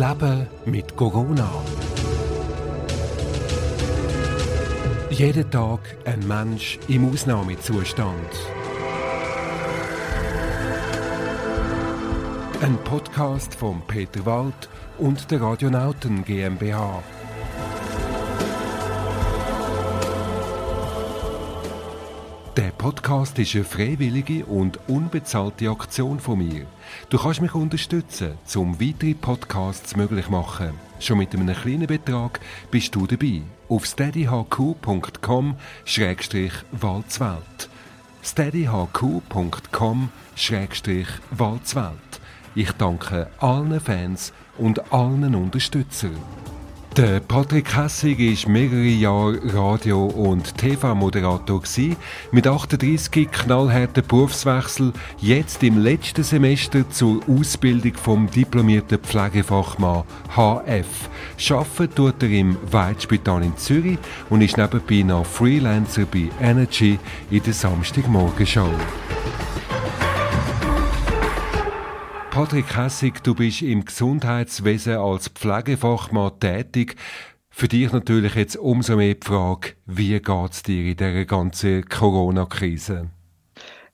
Leben mit Corona. Jeden Tag ein Mensch im Ausnahmezustand. Ein Podcast von Peter Wald und der Radionauten GmbH. Podcast ist eine freiwillige und unbezahlte Aktion von mir. Du kannst mich unterstützen, um weitere Podcasts möglich zu machen. Schon mit einem kleinen Betrag bist du dabei. Auf steadyhq.com-walzwelt. steadyhq.com-walzwelt. Ich danke allen Fans und allen Unterstützern. Der Patrick Hessig war mehrere Jahre Radio- und TV-Moderator. Mit 38 knallharten Berufswechsel, jetzt im letzten Semester zur Ausbildung vom diplomierten Pflegefachmann HF. Arbeiten tut er im Weitspital in Zürich und ist nebenbei noch Freelancer bei Energy in der Samstagmorgenshow. Patrick Hessig, du bist im Gesundheitswesen als Pflegefachmann tätig. Für dich natürlich jetzt umso mehr die Frage, wie geht es dir in dieser ganzen Corona-Krise?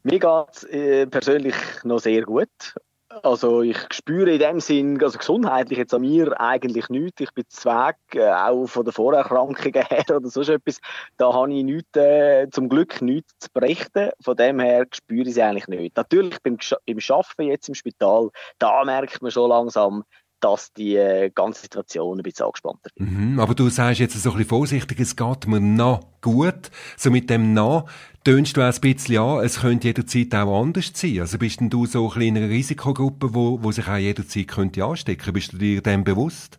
Mir geht es äh, persönlich noch sehr gut. Also ich spüre in dem Sinn, also gesundheitlich jetzt an mir eigentlich nichts. Ich bin zweig, äh, auch von den Vorerkrankungen her oder so etwas. Da habe ich nichts, äh, zum Glück nichts zu berichten. Von dem her spüre ich es eigentlich nicht. Natürlich beim, beim Arbeiten jetzt im Spital, da merkt man schon langsam, dass die äh, ganze Situation ein bisschen angespannter wird. Mhm, aber du sagst jetzt so ein bisschen vorsichtig, es geht mir noch gut. So mit dem noch tönst du auch ein bisschen an, es könnte jederzeit auch anders sein. Also bist denn du so ein in einer Risikogruppe, wo, wo sich auch jederzeit könnte anstecken? Bist du dir dem bewusst?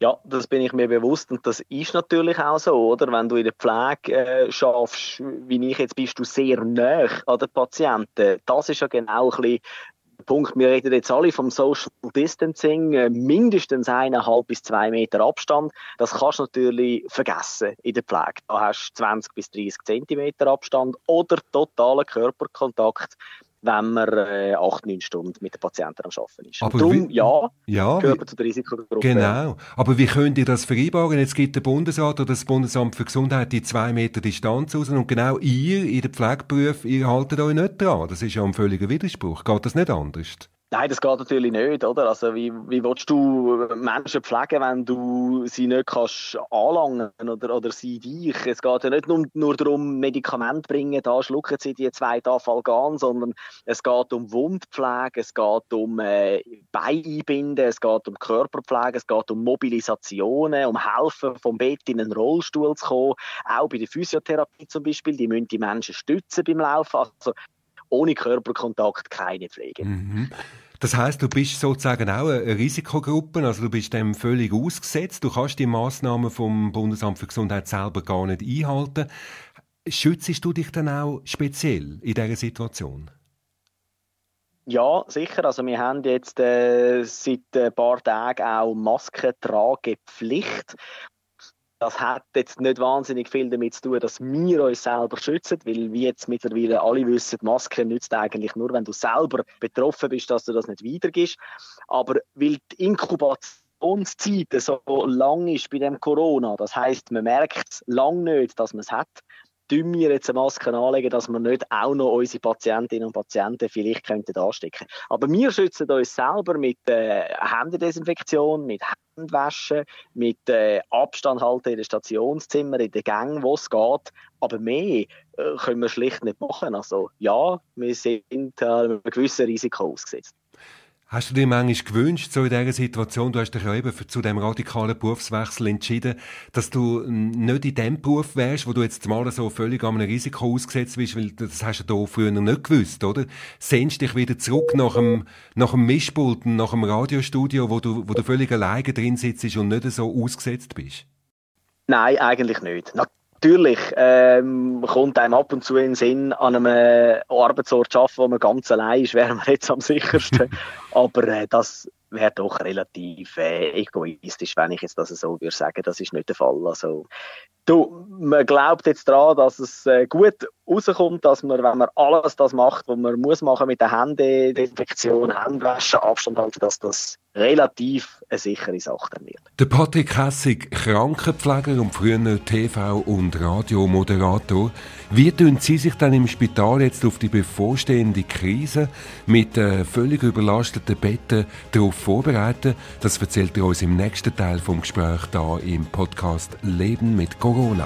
Ja, das bin ich mir bewusst und das ist natürlich auch so, oder? Wenn du in der Pflege äh, schaffst, wie ich jetzt, bist du sehr nah an den Patienten. Das ist ja genau ein bisschen Punkt, wir reden jetzt alle vom Social Distancing, äh, mindestens eineinhalb bis zwei Meter Abstand. Das kannst du natürlich vergessen in der Pflege. Da hast du 20 bis 30 Zentimeter Abstand oder totalen Körperkontakt wenn man äh, acht, neun Stunden mit den Patienten am Arbeiten ist. Aber Darum, wie, ja, ja, gehört zu der Risikogruppe. Genau. Aber wie könnt ihr das vereinbaren? Jetzt gibt der Bundesrat oder das Bundesamt für Gesundheit die zwei Meter Distanz aus und genau ihr in den Pflegeberufen, ihr haltet euch nicht dran. Das ist ja ein völliger Widerspruch. Geht das nicht anders? Nein, das geht natürlich nicht, oder? Also wie, wie willst du Menschen pflegen, wenn du sie nicht kannst anlangen oder, oder sie dich? Es geht ja nicht nur, nur darum, Medikamente bringen, da schlucken sie die zwei Tafalgan, sondern es geht um Wundpflege, es geht um äh, Beinbinden, es geht um Körperpflege, es geht um Mobilisationen, um Helfen vom Bett in einen Rollstuhl zu kommen. Auch bei der Physiotherapie zum Beispiel, die müssen die Menschen stützen beim Laufen. Also ohne Körperkontakt keine Pflege. Mhm. Das heißt, du bist sozusagen auch eine Risikogruppe, also du bist dem völlig ausgesetzt. Du kannst die Maßnahmen vom Bundesamt für Gesundheit selber gar nicht einhalten. Schützt du dich dann auch speziell in dieser Situation? Ja, sicher. Also wir haben jetzt äh, seit ein paar Tagen auch Maskentragepflicht. Das hat jetzt nicht wahnsinnig viel damit zu tun, dass wir uns selber schützen, weil wie jetzt mittlerweile alle wissen, Maske nützt eigentlich nur, wenn du selber betroffen bist, dass du das nicht weitergibst. Aber weil die Inkubationszeit so lang ist bei dem Corona, das heißt, man merkt es lang nicht, dass man es hat, tun wir jetzt eine Maske anlegen, dass wir nicht auch noch unsere Patientinnen und Patienten vielleicht könnten anstecken. Aber wir schützen uns selber mit äh, Händedesinfektion, mit Handwaschen, mit äh, Abstand halten in den Stationszimmern, in den Gängen, wo es geht. Aber mehr äh, können wir schlicht nicht machen. Also ja, wir sind äh, einem gewissen Risiko ausgesetzt. Hast du dir manchmal gewünscht, so in dieser Situation, du hast dich ja eben zu dem radikalen Berufswechsel entschieden, dass du nicht in dem Beruf wärst, wo du jetzt mal so völlig an einem Risiko ausgesetzt bist, weil das hast du da früher nicht gewusst, oder? Sehnst dich wieder zurück nach dem, nach dem Mischpult, nach dem Radiostudio, wo du, wo du völlig alleine drin sitzt und nicht so ausgesetzt bist? Nein, eigentlich nicht natürlich ähm, kommt einem ab und zu in den Sinn, an einem Arbeitsort zu arbeiten, wo man ganz allein ist, wäre man jetzt am sichersten. Aber äh, das wäre doch relativ äh, egoistisch, wenn ich jetzt das so würde sagen. Das ist nicht der Fall. Also Du, man glaubt jetzt daran, dass es äh, gut rauskommt, dass man, wenn man alles das macht, was man muss machen mit der Hände, Desinfektion, Händewaschen, Abstand halten, dass das relativ eine sichere Sache dann wird. Der Patrick Hessig, Krankenpfleger und früher TV- und Radiomoderator. Wie tun Sie sich dann im Spital jetzt auf die bevorstehende Krise mit äh, völlig überlasteten Betten darauf vorbereiten? Das erzählt er uns im nächsten Teil vom Gespräch da im Podcast Leben mit Corona. Well,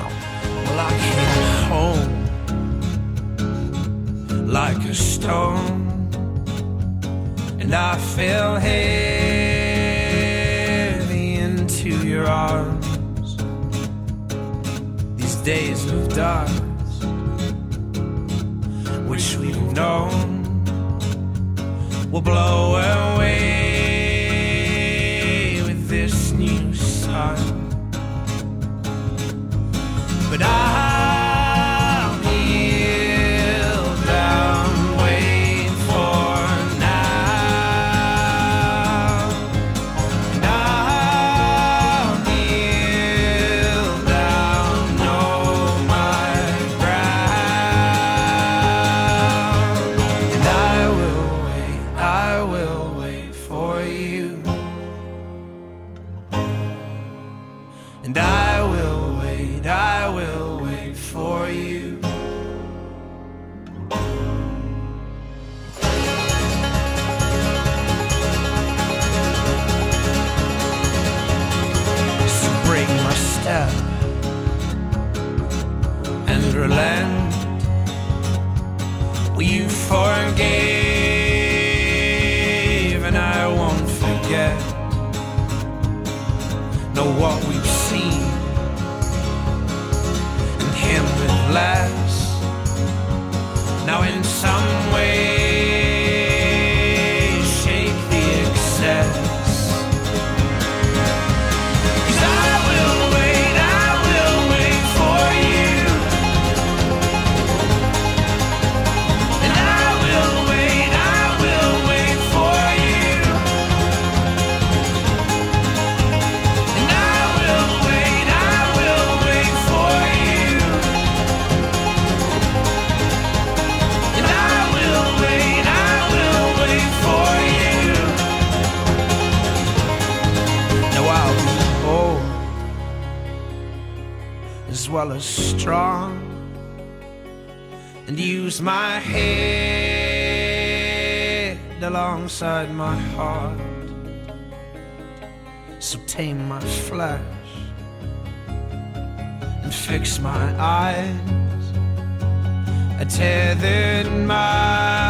like a stone, and I fell heavy into your arms. These days of dust, which we've known, will blow away with this new sun. But I inside my heart. So tame my flesh and fix my eyes. A tethered mind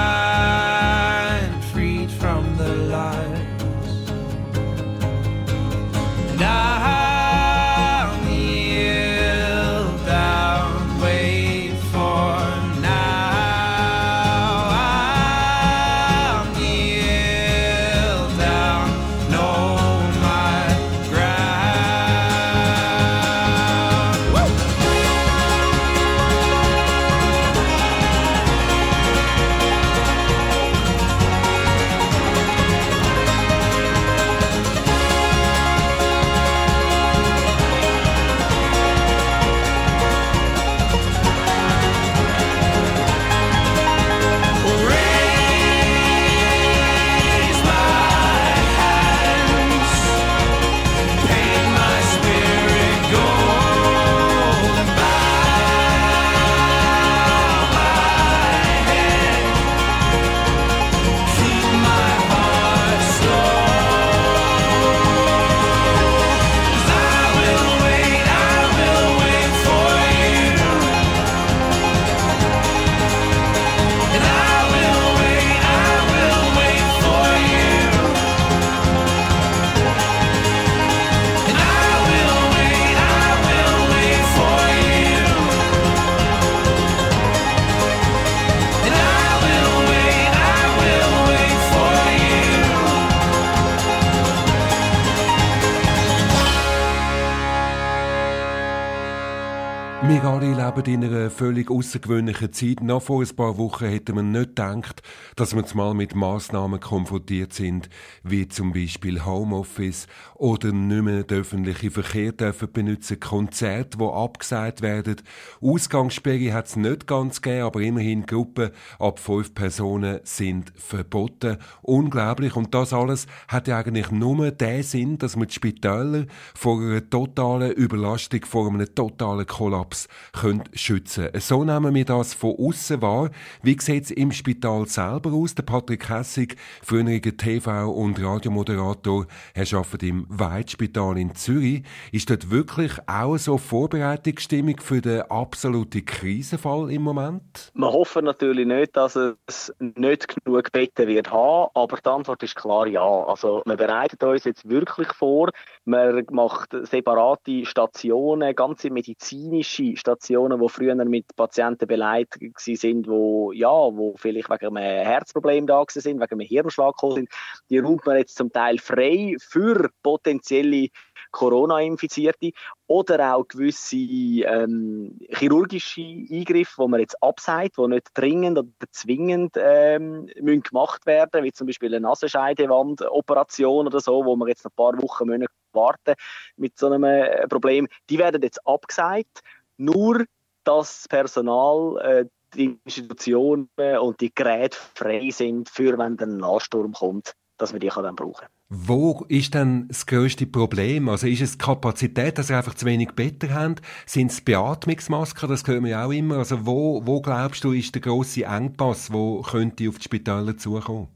Wir alle leben in einer völlig außergewöhnlichen Zeit. Noch vor ein paar Wochen hätte man nicht gedacht, dass wir mal mit Massnahmen konfrontiert sind, wie zum Beispiel Homeoffice oder nicht mehr den öffentlichen Verkehr dürfen benutzen, Konzerte, die abgesagt werden. Ausgangssperre hat es nicht ganz gegeben, aber immerhin Gruppen ab fünf Personen sind verboten. Unglaublich. Und das alles hat ja eigentlich nur den Sinn, dass man die Spitäler vor einer totalen Überlastung, vor einem totalen Kollaps können schützen So nehmen wir das von außen wahr. Wie sieht es im Spital selber aus? Der Patrick Hessig, früheriger TV- und Radiomoderator, er arbeitet im Weidspital in Zürich. Ist dort wirklich auch so Vorbereitungsstimmung für den absoluten Krisenfall im Moment? Wir hoffen natürlich nicht, dass es nicht genug Betten wird haben, aber die Antwort ist klar ja. Also wir bereiten uns jetzt wirklich vor. Man macht separate Stationen, ganze medizinische Stationen, die früher mit Patienten beleidigt sind, wo ja, wo vielleicht wegen einem Herzproblem da sind, wegen einem Hirnschlag sind. Die räumt man jetzt zum Teil frei für potenzielle Corona-Infizierte oder auch gewisse ähm, chirurgische Eingriffe, die man jetzt abseit, die nicht dringend oder zwingend ähm, müssen gemacht werden, wie zum Beispiel eine Nasenscheidewandoperation oder so, wo man jetzt ein paar Wochen warten mit so einem äh, Problem. Die werden jetzt abgesagt, nur dass das Personal äh, die Institutionen und die Geräte frei sind, für wenn der Nachsturm kommt, dass wir die dann brauchen können. Wo ist denn das grösste Problem? Also ist es die Kapazität, dass wir einfach zu wenig Betten haben? Sind es Beatmungsmasken? Das hören wir auch immer. Also wo, wo glaubst du, ist der grosse Engpass, wo könnte auf die Spitäler zukommen?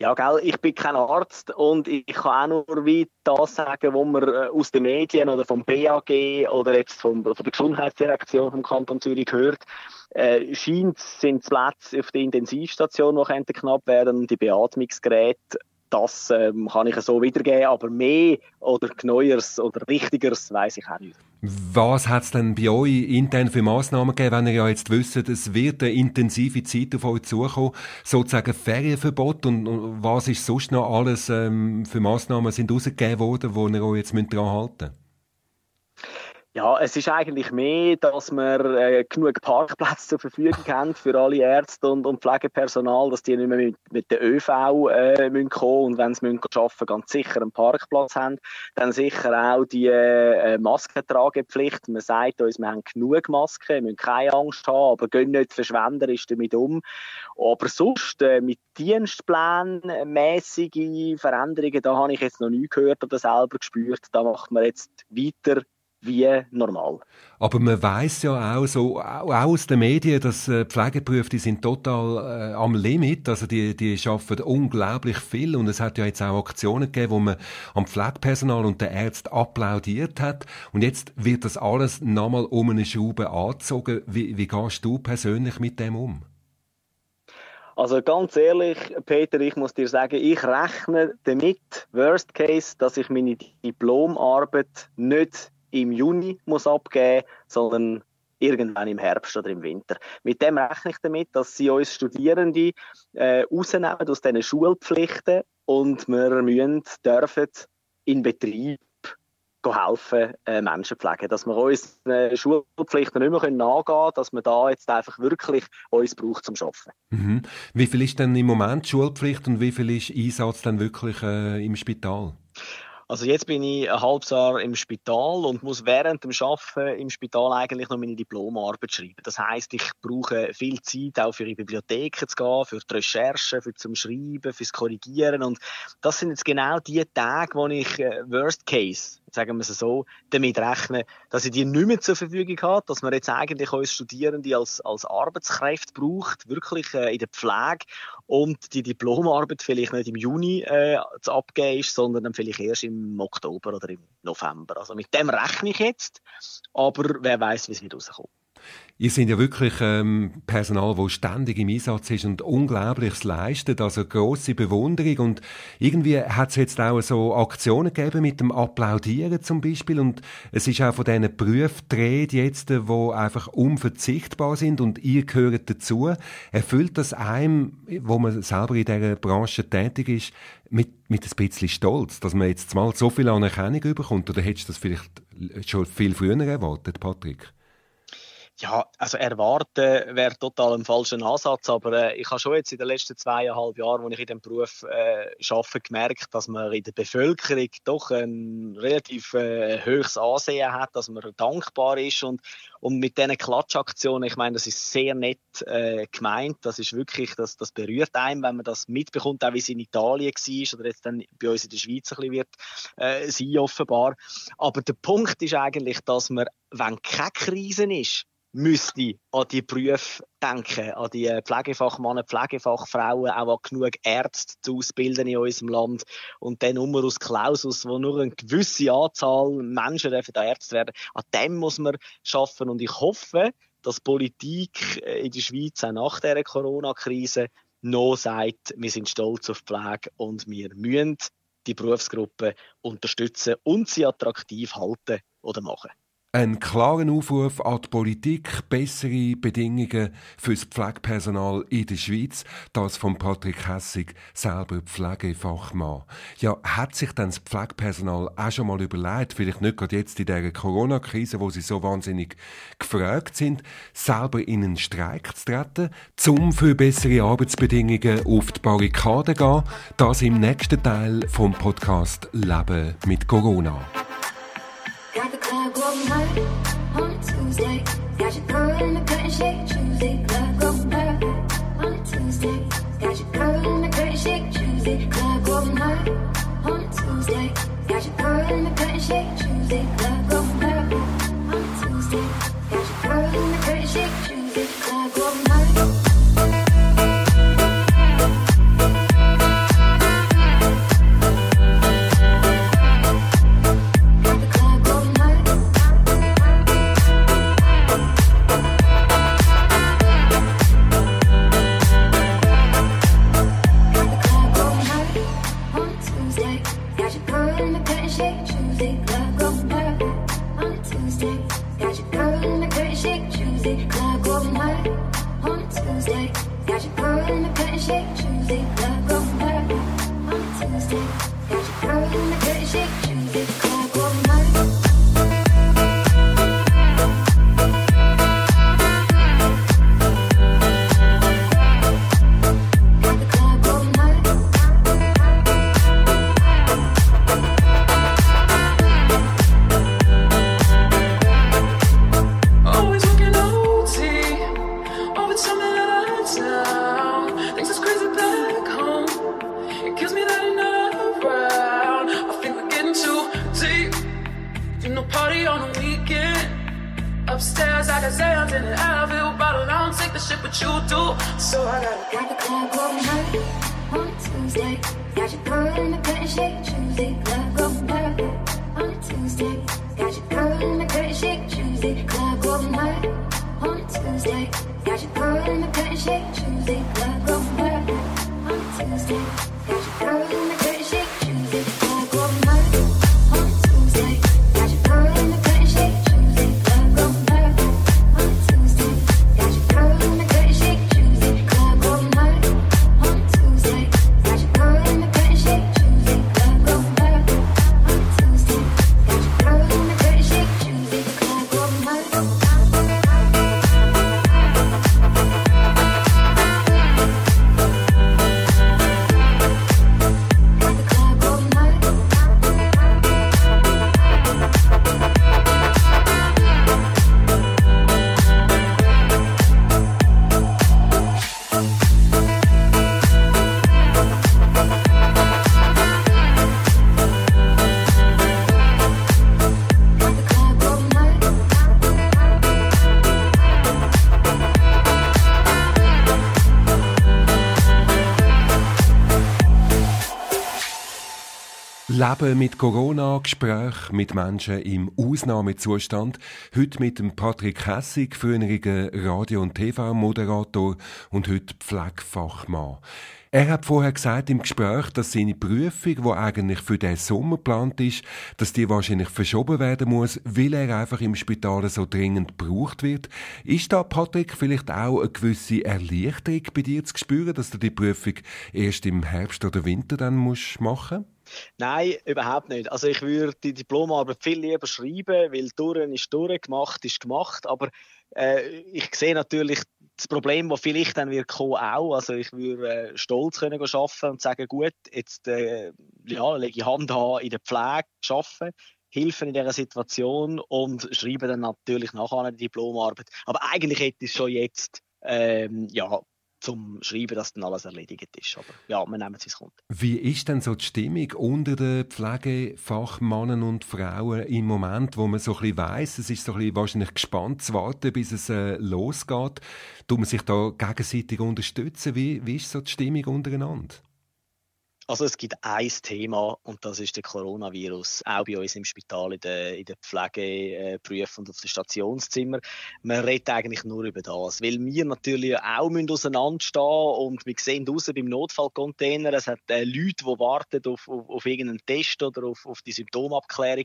Ja, gell, ich bin kein Arzt und ich kann auch nur wie das sagen, was man äh, aus den Medien oder vom BAG oder jetzt von, von der Gesundheitsdirektion vom Kanton Zürich hört. Äh, scheint sind die Plätze auf der Intensivstation, die knapp werden, die Beatmungsgeräte das ähm, kann ich so wiedergeben, aber mehr oder Neueres oder Richtigeres weiß ich auch nicht. Was hat es denn bei euch intern für Massnahmen gegeben, wenn ihr ja jetzt wisst, es wird eine intensive Zeit auf euch zukommen, sozusagen Ferienverbot und, was ist sonst noch alles ähm, für Massnahmen sind rausgegeben worden, wo ihr euch jetzt daran halten müsst? Ja, es ist eigentlich mehr, dass wir äh, genug Parkplätze zur Verfügung haben für alle Ärzte und, und Pflegepersonal, dass die nicht mehr mit, mit der ÖV äh, müssen kommen und wenn sie müssen arbeiten ganz sicher einen Parkplatz haben. Dann sicher auch die äh, Maskentragepflicht. Man sagt uns, wir haben genug Masken, wir müssen keine Angst haben, aber gehen nicht verschwenderisch damit um. Aber sonst äh, mit Dienstplänen Veränderungen, da habe ich jetzt noch nie gehört oder selber gespürt. Da macht man jetzt weiter wie normal. Aber man weiß ja auch so auch aus den Medien, dass äh, Pflegeberufe die sind total äh, am Limit, also die die schaffen unglaublich viel und es hat ja jetzt auch Aktionen gegeben, wo man am Pflegepersonal und den Ärzten applaudiert hat und jetzt wird das alles nochmal um eine Schraube angezogen. Wie, wie gehst du persönlich mit dem um? Also ganz ehrlich, Peter, ich muss dir sagen, ich rechne damit, worst case, dass ich meine Diplomarbeit nicht im Juni muss abgeben, sondern irgendwann im Herbst oder im Winter. Mit dem rechne ich damit, dass sie uns Studierende äh, rausnehmen aus diesen Schulpflichten und wir müssen, dürfen in Betrieb helfen, äh, Menschen pflegen. Dass wir uns äh, Schulpflichten nicht mehr nachgehen können, dass wir da jetzt einfach wirklich uns braucht zum Arbeiten. Mhm. Wie viel ist denn im Moment Schulpflicht und wie viel ist Einsatz dann wirklich äh, im Spital? Also jetzt bin ich ein halbes Jahr im Spital und muss während dem Arbeiten im Spital eigentlich noch meine Diplomarbeit schreiben. Das heißt, ich brauche viel Zeit auch für die Bibliotheken zu gehen, für die Recherche, für zum Schreiben, fürs Korrigieren und das sind jetzt genau die Tage, wo ich äh, Worst Case sagen wir es so, damit rechnen, dass ich die nicht mehr zur Verfügung habe, dass man jetzt eigentlich uns Studierende als, als Arbeitskräfte braucht, wirklich äh, in der Pflege und die Diplomarbeit vielleicht nicht im Juni äh, zu abgeben ist, sondern dann vielleicht erst im Oktober oder im November. Also mit dem rechne ich jetzt, aber wer weiß, wie es wieder rauskommt. Ihr seid ja wirklich ähm, Personal, das ständig im Einsatz ist und Unglaubliches leistet, also grosse Bewunderung und irgendwie hat es jetzt auch so Aktionen gegeben mit dem Applaudieren zum Beispiel und es ist auch von diesen Berufen jetzt, die einfach unverzichtbar sind und ihr gehört dazu. Erfüllt das einem, wo man selber in dieser Branche tätig ist, mit, mit ein bisschen Stolz, dass man jetzt mal so viel Anerkennung bekommt oder hättest du das vielleicht schon viel früher erwartet, Patrick? Ja, also erwarten wäre total ein falscher Ansatz, aber äh, ich habe schon jetzt in den letzten zweieinhalb Jahren, wo ich in dem Beruf äh, arbeite, gemerkt, dass man in der Bevölkerung doch ein relativ äh, hohes Ansehen hat, dass man dankbar ist und, und mit diesen Klatschaktionen, ich meine, das ist sehr nett äh, gemeint, das ist wirklich, das, das berührt einen, wenn man das mitbekommt, auch wie es in Italien war oder jetzt dann bei uns in der Schweiz ein bisschen wird äh, sein offenbar. Aber der Punkt ist eigentlich, dass man, wenn keine Krise ist, müsste an die Berufe denken, an die Pflegefachmänner, Pflegefachfrauen, auch an genug Ärzte zu ausbilden in unserem Land. Und dann Numerus Clausus, wo nur eine gewisse Anzahl Menschen dürfen Ärzte werden, an dem muss man schaffen und ich hoffe, dass Politik äh, in der Schweiz auch nach der Corona-Krise noch sagt, wir sind stolz auf Pflege und wir müssen die Berufsgruppe unterstützen und sie attraktiv halten oder machen. Ein klaren Aufruf an die Politik, bessere Bedingungen für das Pflegepersonal in der Schweiz, das von Patrick Hessig, selber Pflegefachmann. Ja, hat sich denn das Pflegepersonal auch schon mal überlegt, vielleicht nicht gerade jetzt in dieser Corona-Krise, wo sie so wahnsinnig gefragt sind, selber in einen Streik zu treten, um für bessere Arbeitsbedingungen auf die Barrikade zu gehen? Das im nächsten Teil vom Podcast Leben mit Corona. on a Tuesday. Got your girl in the cutting shade. Tuesday, work on work on Tuesday. Got your girl in the curtain shake, Tuesday. Leben mit Corona, Gespräch mit Menschen im Ausnahmezustand. Heute mit dem Patrick Hessig, früheriger Radio- und TV-Moderator und heute Pflegefachmann. Er hat vorher gesagt im Gespräch, dass seine Prüfung, die eigentlich für den Sommer geplant ist, dass die wahrscheinlich verschoben werden muss, weil er einfach im Spital so dringend gebraucht wird. Ist da, Patrick, vielleicht auch eine gewisse Erleichterung bei dir zu spüren, dass du die Prüfung erst im Herbst oder Winter dann musst machen musst? Nein, überhaupt nicht. Also ich würde die Diplomarbeit viel lieber schreiben, weil durch ist durch, gemacht ist gemacht. Aber äh, ich sehe natürlich das Problem, das vielleicht dann wird kommen, auch. Also ich würde äh, stolz können arbeiten und sagen, gut, jetzt äh, ja, lege ich Hand an in der Pflege, arbeiten, helfe in dieser Situation und schreibe dann natürlich nachher eine Diplomarbeit. Aber eigentlich hätte ich es schon jetzt ähm, ja, zum Schreiben, dass dann alles erledigt ist. Aber ja, wir nehmen es, wie es. Wie ist denn so die Stimmung unter den Pflegefachmannen und Frauen im Moment, wo man so ein weiss, es ist so ein wahrscheinlich gespannt zu warten, bis es äh, losgeht. Tut man sich da gegenseitig unterstützen? Wie, wie ist so die Stimmung untereinander? Also es gibt ein Thema und das ist der Coronavirus, auch bei uns im Spital, in den, in den Pflegeberufen und auf den Stationszimmer. Man redet eigentlich nur über das, weil wir natürlich auch müssen auseinanderstehen und wir sehen draußen beim Notfallcontainer, es hat äh, Leute, die warten auf, auf, auf irgendeinen Test oder auf, auf die Symptomabklärung,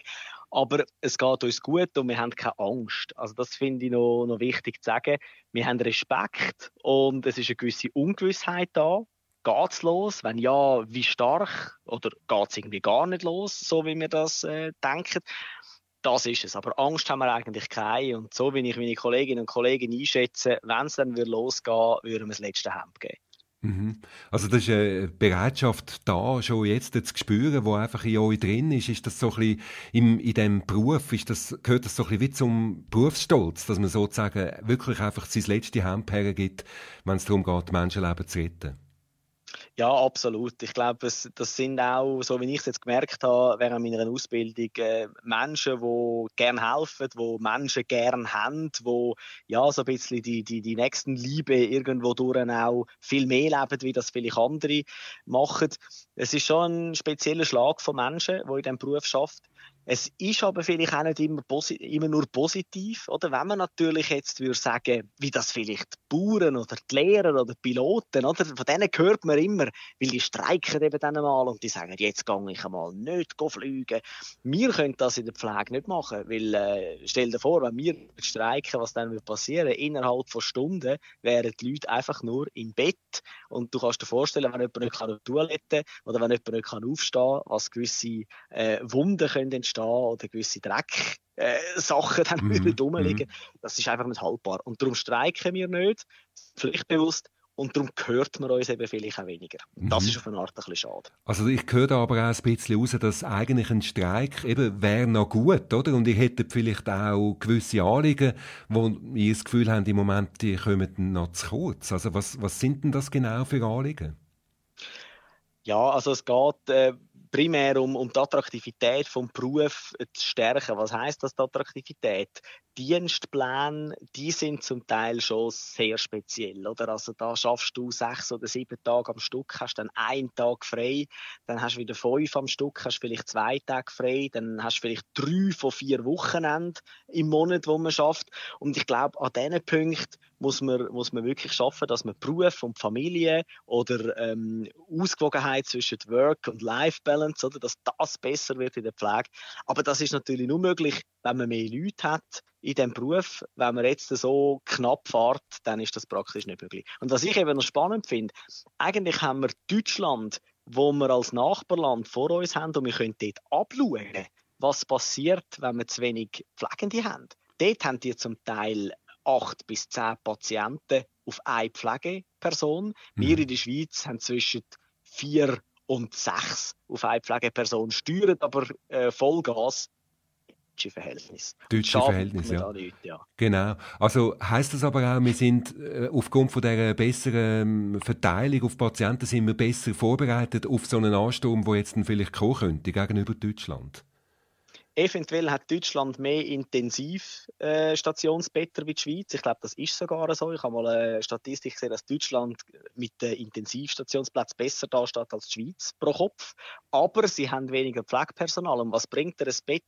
aber es geht uns gut und wir haben keine Angst. Also das finde ich noch, noch wichtig zu sagen. Wir haben Respekt und es ist eine gewisse Ungewissheit da geht's los? Wenn ja, wie stark? Oder geht's irgendwie gar nicht los, so wie wir das äh, denken? Das ist es. Aber Angst haben wir eigentlich keine. Und so, wie ich meine Kolleginnen und Kollegen einschätze, wenn es dann losgehen würde, würden wir das letzte Hemd geben. Mhm. Also das ist eine Bereitschaft da, schon jetzt zu spüren, wo einfach in euch drin ist. Ist das so ein bisschen im, in diesem Beruf, ist das, gehört das so ein bisschen wie zum Berufsstolz, dass man sozusagen wirklich einfach sein letztes Hemd hergibt, wenn es darum geht, Menschenleben zu retten? Ja, absolut. Ich glaube, das, sind auch, so wie ich es jetzt gemerkt habe, während meiner Ausbildung, äh, Menschen, die gern helfen, die Menschen gern haben, die ja so ein bisschen die, die, die nächsten Liebe irgendwo durch auch viel mehr leben, wie das vielleicht andere machen. Es ist schon ein spezieller Schlag von Menschen, die in diesem Beruf arbeiten. Es ist aber vielleicht auch nicht immer, immer nur positiv, oder? Wenn man natürlich jetzt würde sagen, wie das vielleicht die Bauern oder die Lehrer oder die Piloten, oder? Von denen hört man immer, weil die streiken eben dann mal und die sagen, jetzt gehe ich einmal nicht fliegen. Wir können das in der Pflege nicht machen, weil, äh, stell dir vor, wenn wir streiken, was dann wird passieren, innerhalb von Stunden wären die Leute einfach nur im Bett und du kannst dir vorstellen, wenn jemand nicht auf die Toilette oder wenn jemand nicht aufstehen kann, was gewisse äh, Wunden können entstehen stehen oder gewisse Dreck äh, Sachen dann mm -hmm. rumliegen. Mhm. Das ist einfach nicht haltbar. Und darum streiken wir nicht, pflichtbewusst. Und darum hört man uns eben vielleicht auch weniger. Das mhm. ist auf eine Art ein bisschen schade. Also ich höre da aber auch ein bisschen raus, dass eigentlich ein Streik eben wäre noch gut, oder? Und ihr hättet vielleicht auch gewisse Anliegen, wo ihr das Gefühl habt, im Moment, die kommen noch zu kurz. Also was, was sind denn das genau für Anliegen? Ja, also es geht äh, primär um, um die Attraktivität vom Beruf zu stärken. Was heißt das, die Attraktivität? Dienstpläne, die sind zum Teil schon sehr speziell, oder? Also da schaffst du sechs oder sieben Tage am Stück, hast dann einen Tag frei, dann hast du wieder fünf am Stück, hast vielleicht zwei Tage frei, dann hast du vielleicht drei von vier Wochenenden im Monat, wo man schafft. Und ich glaube, an diesen Punkten muss man, muss man wirklich schaffen, dass man Beruf und Familie oder ähm, Ausgewogenheit zwischen Work und Life Balance, oder, dass das besser wird in der Pflege. Aber das ist natürlich nur möglich, wenn man mehr Leute hat in diesem Beruf. Wenn man jetzt so knapp fährt, dann ist das praktisch nicht möglich. Und was ich eben noch spannend finde, eigentlich haben wir Deutschland, wo wir als Nachbarland vor uns haben und wir können dort abschauen, was passiert, wenn wir zu wenig Pflegende haben. Dort haben die zum Teil acht bis zehn Patienten auf eine Pflegeperson. Mhm. Wir in der Schweiz haben zwischen vier und sechs auf eine Pflegeperson, steuern aber äh, Vollgas deutsche Verhältnis. Deutsche Verhältnis, ja. Nicht, ja. Genau. Also heißt das aber auch, wir sind äh, aufgrund von der besseren ähm, Verteilung auf Patienten sind wir besser vorbereitet auf so einen Ansturm, wo jetzt dann vielleicht kommen könnte gegenüber Deutschland? Eventuell hat Deutschland mehr Intensivstationsbetten äh, wie die Schweiz. Ich glaube, das ist sogar so. Ich habe mal eine Statistik gesehen, dass Deutschland mit den Intensivstationsplätzen besser dasteht als die Schweiz pro Kopf. Aber sie haben weniger Pflegepersonal. Und was bringt dir ein Bett,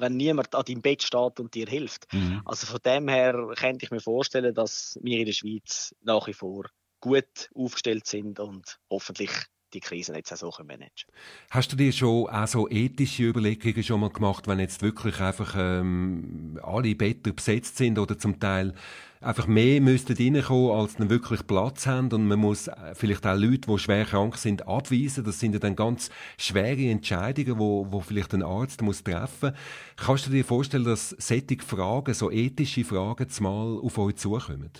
wenn niemand an deinem Bett steht und dir hilft? Mhm. Also von dem her könnte ich mir vorstellen, dass wir in der Schweiz nach wie vor gut aufgestellt sind und hoffentlich die Krisen jetzt auch so managen Hast du dir schon auch so ethische Überlegungen schon mal gemacht, wenn jetzt wirklich einfach ähm, alle Betten besetzt sind oder zum Teil einfach mehr müssten reinkommen, als sie wirklich Platz haben und man muss vielleicht auch Leute, die schwer krank sind, abweisen. Das sind ja dann ganz schwere Entscheidungen, wo, wo vielleicht ein Arzt muss treffen. Kannst du dir vorstellen, dass solche Fragen, so ethische Fragen, zumal auf euch zukommen?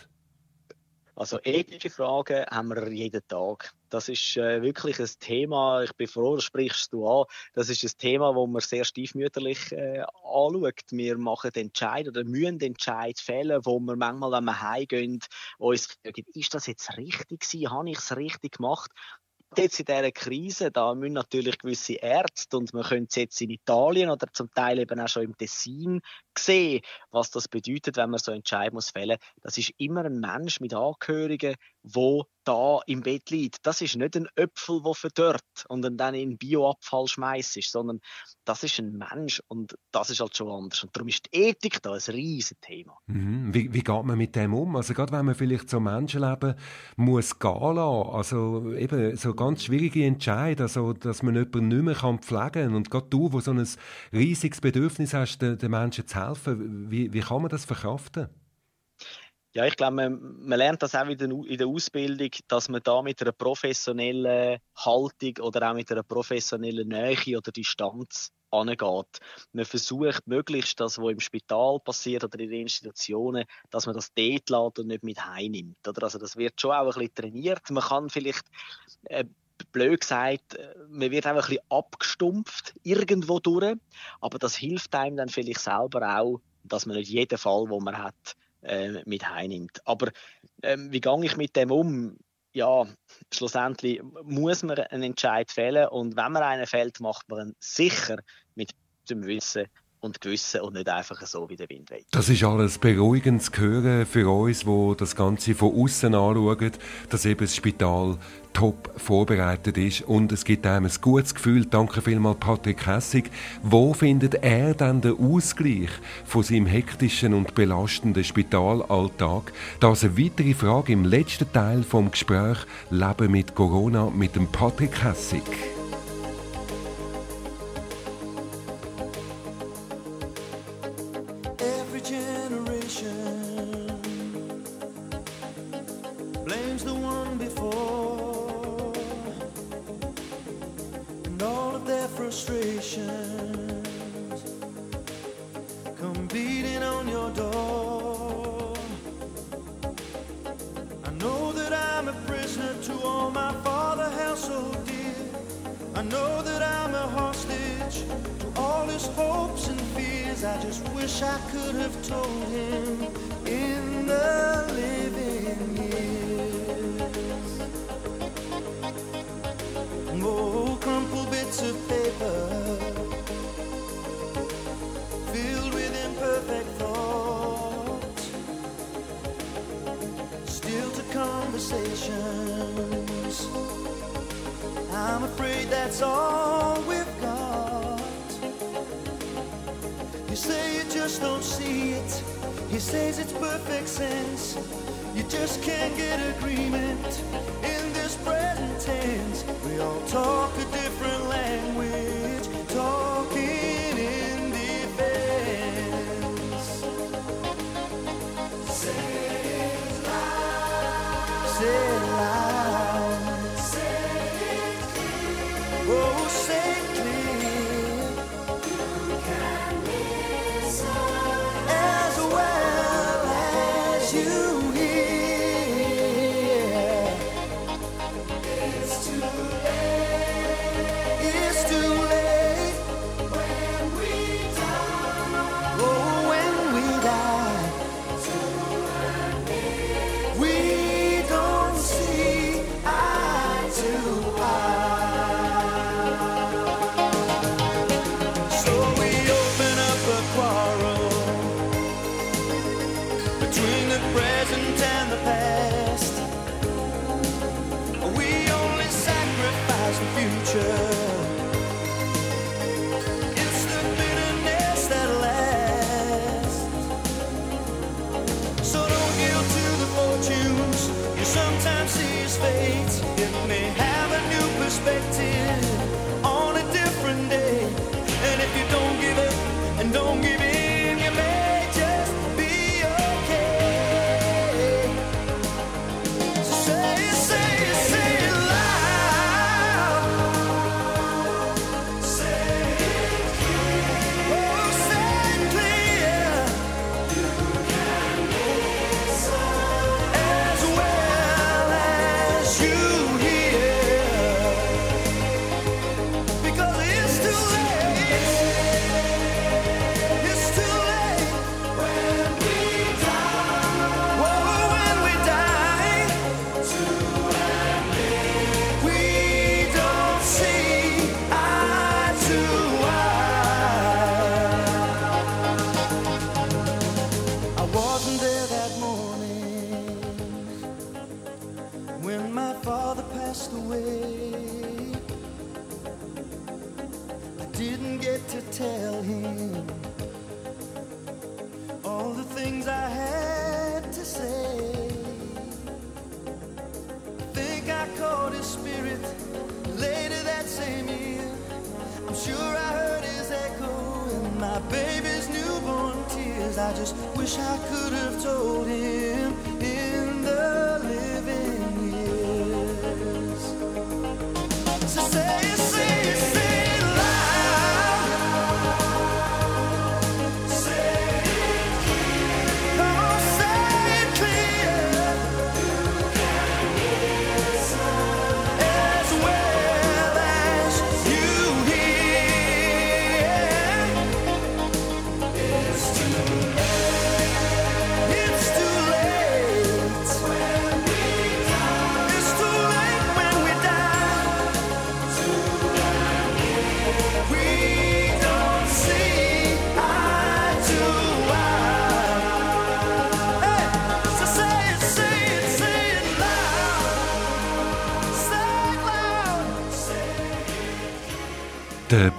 Also ethische Fragen haben wir jeden Tag. Das ist äh, wirklich ein Thema, ich bin froh, das sprichst du an, das ist ein Thema, wo man sehr stiefmütterlich äh, anschaut. Wir machen Entscheid oder müssen Entscheid fällen, wo wir manchmal, wenn wir heimgehen, uns fragen, ist das jetzt richtig gewesen? Habe ich es richtig gemacht? Jetzt in dieser Krise, da müssen natürlich gewisse Ärzte und man könnte es jetzt in Italien oder zum Teil eben auch schon im Tessin sehen, was das bedeutet, wenn man so Entscheid muss fällen. Das ist immer ein Mensch mit Angehörigen, wo da im Bett liegt. Das ist nicht ein Äpfel, der verdörrt und dann in Bioabfall schmeißt, sondern das ist ein Mensch und das ist halt schon anders. Und darum ist die Ethik da ein riesiges Thema. Mhm. Wie, wie, geht man mit dem um? Also gerade wenn man vielleicht so Menschenleben muss gehen lassen, also eben so ganz schwierige Entscheidungen, also dass man jemanden nicht mehr kann pflegen kann und gerade du, wo so ein riesiges Bedürfnis hast, den, den Menschen zu helfen, wie, wie kann man das verkraften? Ja, ich glaube, man, man, lernt das auch in der Ausbildung, dass man da mit einer professionellen Haltung oder auch mit einer professionellen Nähe oder Distanz angeht. Man versucht möglichst das, was im Spital passiert oder in den Institutionen, dass man das dort lässt und nicht mit heimnimmt. Oder? Also das wird schon auch ein bisschen trainiert. Man kann vielleicht äh, blöd gesagt, äh, man wird einfach ein abgestumpft irgendwo durch, aber das hilft einem dann vielleicht selber auch, dass man nicht jeden Fall, wo man hat, äh, mit heimnimmt. Aber ähm, wie gehe ich mit dem um? Ja, schlussendlich muss man einen Entscheid fällen und wenn man einen fällt, macht man ihn sicher mit dem Wissen, und Gewissen und nicht einfach so, wie der Wind weht. Das ist alles beruhigend zu hören für uns, wo das Ganze von außen anschauen, dass eben das Spital top vorbereitet ist und es gibt einem ein gutes Gefühl. Danke vielmals Patrick Hessig. Wo findet er dann den Ausgleich von seinem hektischen und belastenden Spitalalltag? Das ist eine weitere Frage im letzten Teil vom Gespräch Leben mit Corona mit dem Patrick Hessig. that's all we've got. You say you just don't see it. He says it's perfect sense. You just can't get agreement in this present tense. We all talk.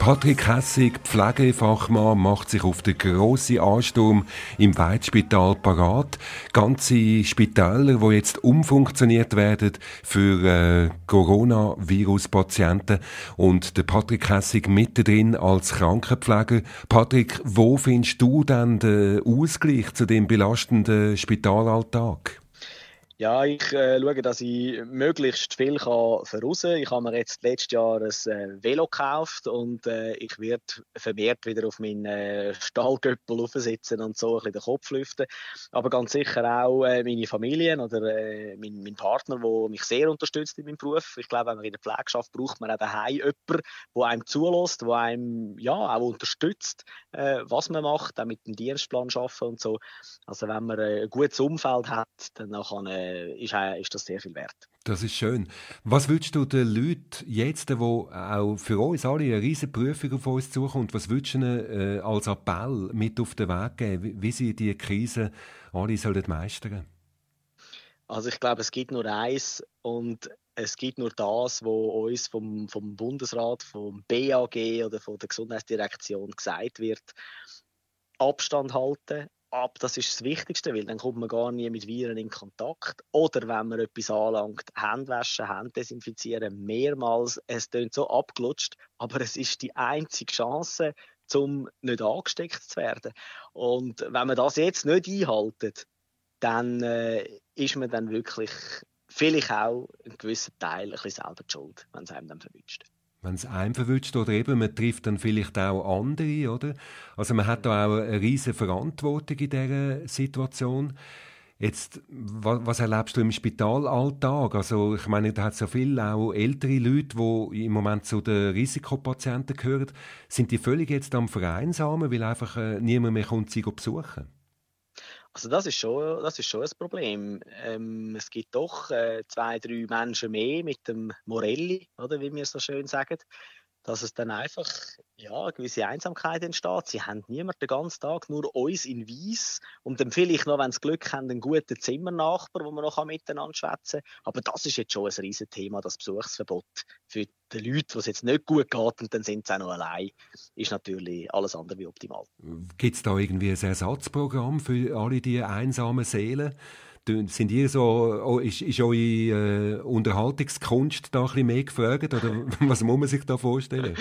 Patrick Hessig, Pflegefachmann, macht sich auf den grossen Ansturm im Weitspital parat. Ganze Spitäler, die jetzt umfunktioniert werden für äh, Coronavirus-Patienten. Und der Patrick Hessig mittendrin als Krankenpfleger. Patrick, wo findest du denn den Ausgleich zu dem belastenden Spitalalltag? Ja, ich äh, schaue, dass ich möglichst viel kann voraus. Ich habe mir jetzt letztes Jahr ein äh, Velo gekauft und äh, ich werde vermehrt wieder auf meinen äh, Stahlgöppel sitzen und so ein bisschen den Kopf lüften. Aber ganz sicher auch äh, meine Familie oder äh, mein, mein Partner, der mich sehr unterstützt in meinem Beruf. Ich glaube, wenn man in der Pflegschaft braucht man auch daheim jemanden, der einem zulässt, der einem ja, auch unterstützt, äh, was man macht, auch mit dem Dienstplan arbeiten und so. Also wenn man ein gutes Umfeld hat, dann kann äh, ist, ist das sehr viel wert. Das ist schön. Was würdest du den Leuten jetzt, wo auch für uns alle eine riesige Prüfung auf uns zukommt, was würdest du ihnen äh, als Appell mit auf den Weg geben, wie, wie sie diese Krise alle sollen meistern Also ich glaube, es gibt nur eins und es gibt nur das, was uns vom, vom Bundesrat, vom BAG oder von der Gesundheitsdirektion gesagt wird. Abstand halten, ab, das ist das Wichtigste, weil dann kommt man gar nie mit Viren in Kontakt. Oder wenn man etwas anlangt, Hände waschen, Hände desinfizieren, mehrmals. Es klingt so abgelutscht, aber es ist die einzige Chance, um nicht angesteckt zu werden. Und wenn man das jetzt nicht einhaltet, dann äh, ist man dann wirklich vielleicht auch einen gewissen Teil ein bisschen selber schuld, wenn es einem dann verwünscht wenn es einem verwünscht oder eben man trifft dann vielleicht auch andere, oder? Also man hat da auch eine riesige Verantwortung in dieser Situation. Jetzt, was, was, erlebst du im Spitalalltag? Also ich meine, da hat es ja viele auch ältere Leute, die im Moment zu den Risikopatienten gehören. Sind die völlig jetzt am Vereinsamen, weil einfach äh, niemand mehr kommt, sie besuchen? Also das ist schon, das ist schon ein Problem. Ähm, es gibt doch äh, zwei, drei Menschen mehr mit dem Morelli, oder wie wir so schön sagen, dass es dann einfach ja, eine gewisse Einsamkeit entsteht. Sie haben niemand den ganzen Tag, nur uns in Weiss und dann vielleicht noch, wenn sie Glück haben, einen guten Zimmernachbar, wo man noch miteinander schwätzen kann. Aber das ist jetzt schon ein riesen Thema, das Besuchsverbot für die Leute, wo es jetzt nicht gut geht und dann sind sie auch noch allein, ist natürlich alles andere wie optimal. Gibt es da irgendwie ein Ersatzprogramm für alle diese einsamen Seelen? Sind ihr so, oh, ist, ist eure äh, Unterhaltungskunst da ein bisschen mehr gefragt oder was muss man sich da vorstellen?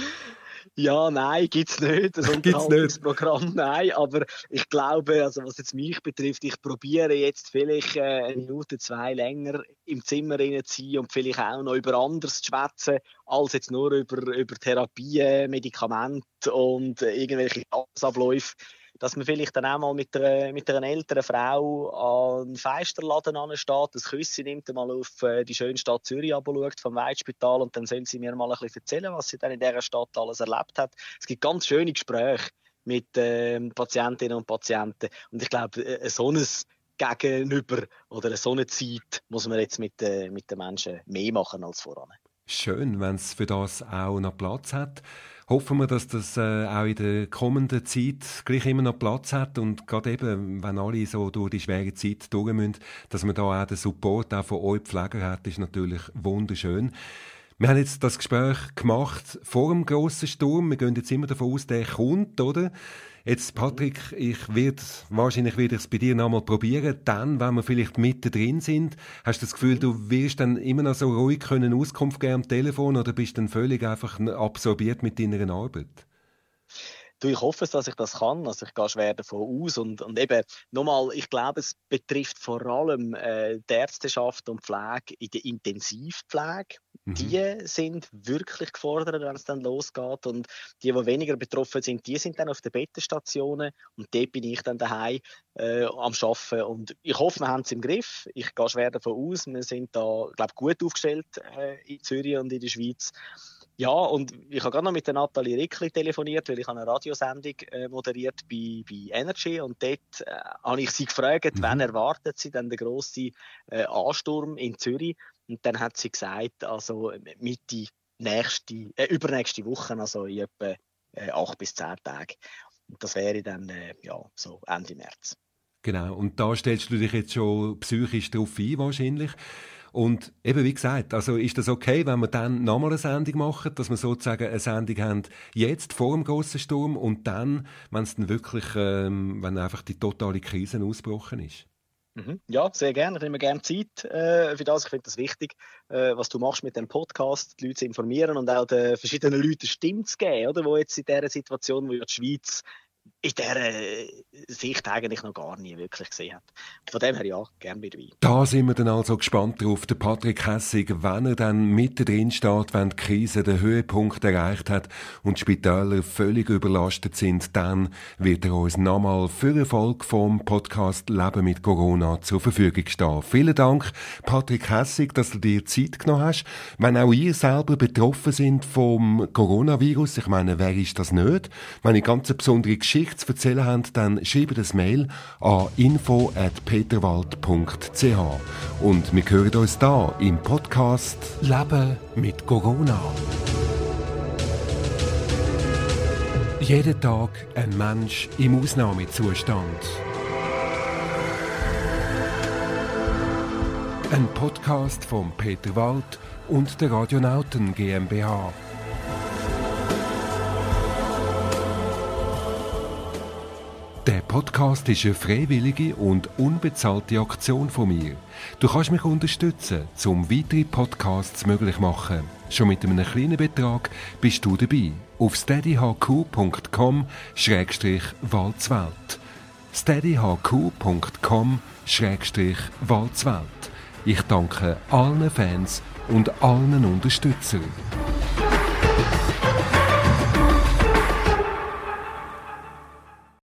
Ja, nein, gibt's nicht. Das Unterhaltungsprogramm, nein. Aber ich glaube, also was jetzt mich betrifft, ich probiere jetzt vielleicht äh, eine Minute, zwei länger im Zimmer zu sein und vielleicht auch noch über anderes zu schwätzen, als jetzt nur über, über Therapien, Medikamente und äh, irgendwelche Abläufe dass man vielleicht dann auch mal mit einer, mit einer älteren Frau an den Feisterladen ansteht, das Küsschen nimmt, mal auf äh, die schöne Stadt Zürich schaut, vom Weitspital und dann soll sie mir mal ein bisschen erzählen, was sie dann in dieser Stadt alles erlebt hat. Es gibt ganz schöne Gespräche mit ähm, Patientinnen und Patienten und ich glaube, äh, so ein Gegenüber oder so eine Zeit muss man jetzt mit, äh, mit den Menschen mehr machen als voran. Schön, wenn es für das auch noch Platz hat hoffen wir, dass das äh, auch in der kommenden Zeit gleich immer noch Platz hat und gerade eben, wenn alle so durch die schwere Zeit durch müssen, dass man da auch den Support auch von euch Pfleger hat, ist natürlich wunderschön. Wir haben jetzt das Gespräch gemacht vor dem grossen Sturm. Wir gehen jetzt immer davon aus, der kommt, oder? Jetzt, Patrick, ich werde, wahrscheinlich werde ich es bei dir nochmal probieren. Dann, wenn wir vielleicht mittendrin sind, hast du das Gefühl, du wirst dann immer noch so ruhig können Auskunft geben am Telefon oder bist dann völlig einfach absorbiert mit deiner Arbeit? Du, ich hoffe, dass ich das kann. Also ich gehe schwer davon aus. Und, und eben, nochmal, ich glaube, es betrifft vor allem äh, die Ärzteschaft und Pflege in der Intensivpflege. Mhm. Die sind wirklich gefordert, wenn es dann losgeht. Und die, die weniger betroffen sind, die sind dann auf den Bettenstationen. Und dort bin ich dann daheim äh, am Arbeiten. Und ich hoffe, wir haben es im Griff. Ich gehe schwer davon aus. Wir sind da, glaube gut aufgestellt äh, in Zürich und in der Schweiz. Ja, und ich habe gerade noch mit der Nathalie Rickli telefoniert, weil ich eine Radiosendung äh, moderiert bei, bei Energy und dort äh, habe ich sie gefragt, mhm. wann erwartet sie denn den grossen äh, Ansturm in Zürich und dann hat sie gesagt, also Mitte nächste, äh, übernächste Woche, also in etwa äh, acht bis zehn Tagen. Und das wäre dann äh, ja, so Ende März. Genau, und da stellst du dich jetzt schon psychisch drauf ein wahrscheinlich. Und eben wie gesagt, also ist das okay, wenn wir dann nochmal eine Sendung machen, dass wir sozusagen eine Sendung haben, jetzt vor dem grossen Sturm und dann, wenn es dann wirklich, ähm, wenn einfach die totale Krise ausgebrochen ist? Mhm. Ja, sehr gerne. Ich nehme gerne Zeit äh, für das. Ich finde das wichtig, äh, was du machst mit dem Podcast, die Leute zu informieren und auch den verschiedenen Leuten Stimme zu geben, oder? Wo jetzt in dieser Situation, wo ja die Schweiz in dieser Sicht eigentlich noch gar nie wirklich gesehen hat. Von dem her ja, gerne mit dabei. Da sind wir dann also gespannt drauf. Der Patrick Hessig, wenn er dann mittendrin steht, wenn die Krise den Höhepunkt erreicht hat und die Spitäler völlig überlastet sind, dann wird er uns nochmal für Erfolg vom Podcast Leben mit Corona zur Verfügung stehen. Vielen Dank, Patrick Hessig, dass du dir Zeit genommen hast. Wenn auch ihr selber betroffen sind vom Coronavirus, ich meine, wer ist das nicht? Ihr ganz besondere Geschichte Geschichte zu erzählen habt, dann schreibt ein Mail an info.peterwald.ch. Und wir hören uns da im Podcast Leben mit Corona. Jeden Tag ein Mensch im Ausnahmezustand. Ein Podcast von Peter Wald und der Radionauten GmbH. Der Podcast ist eine freiwillige und unbezahlte Aktion von mir. Du kannst mich unterstützen, um weitere Podcasts möglich zu machen. Schon mit einem kleinen Betrag bist du dabei. Auf steadyhq.com-walzwelt. steadyhq.com-walzwelt. Ich danke allen Fans und allen Unterstützern.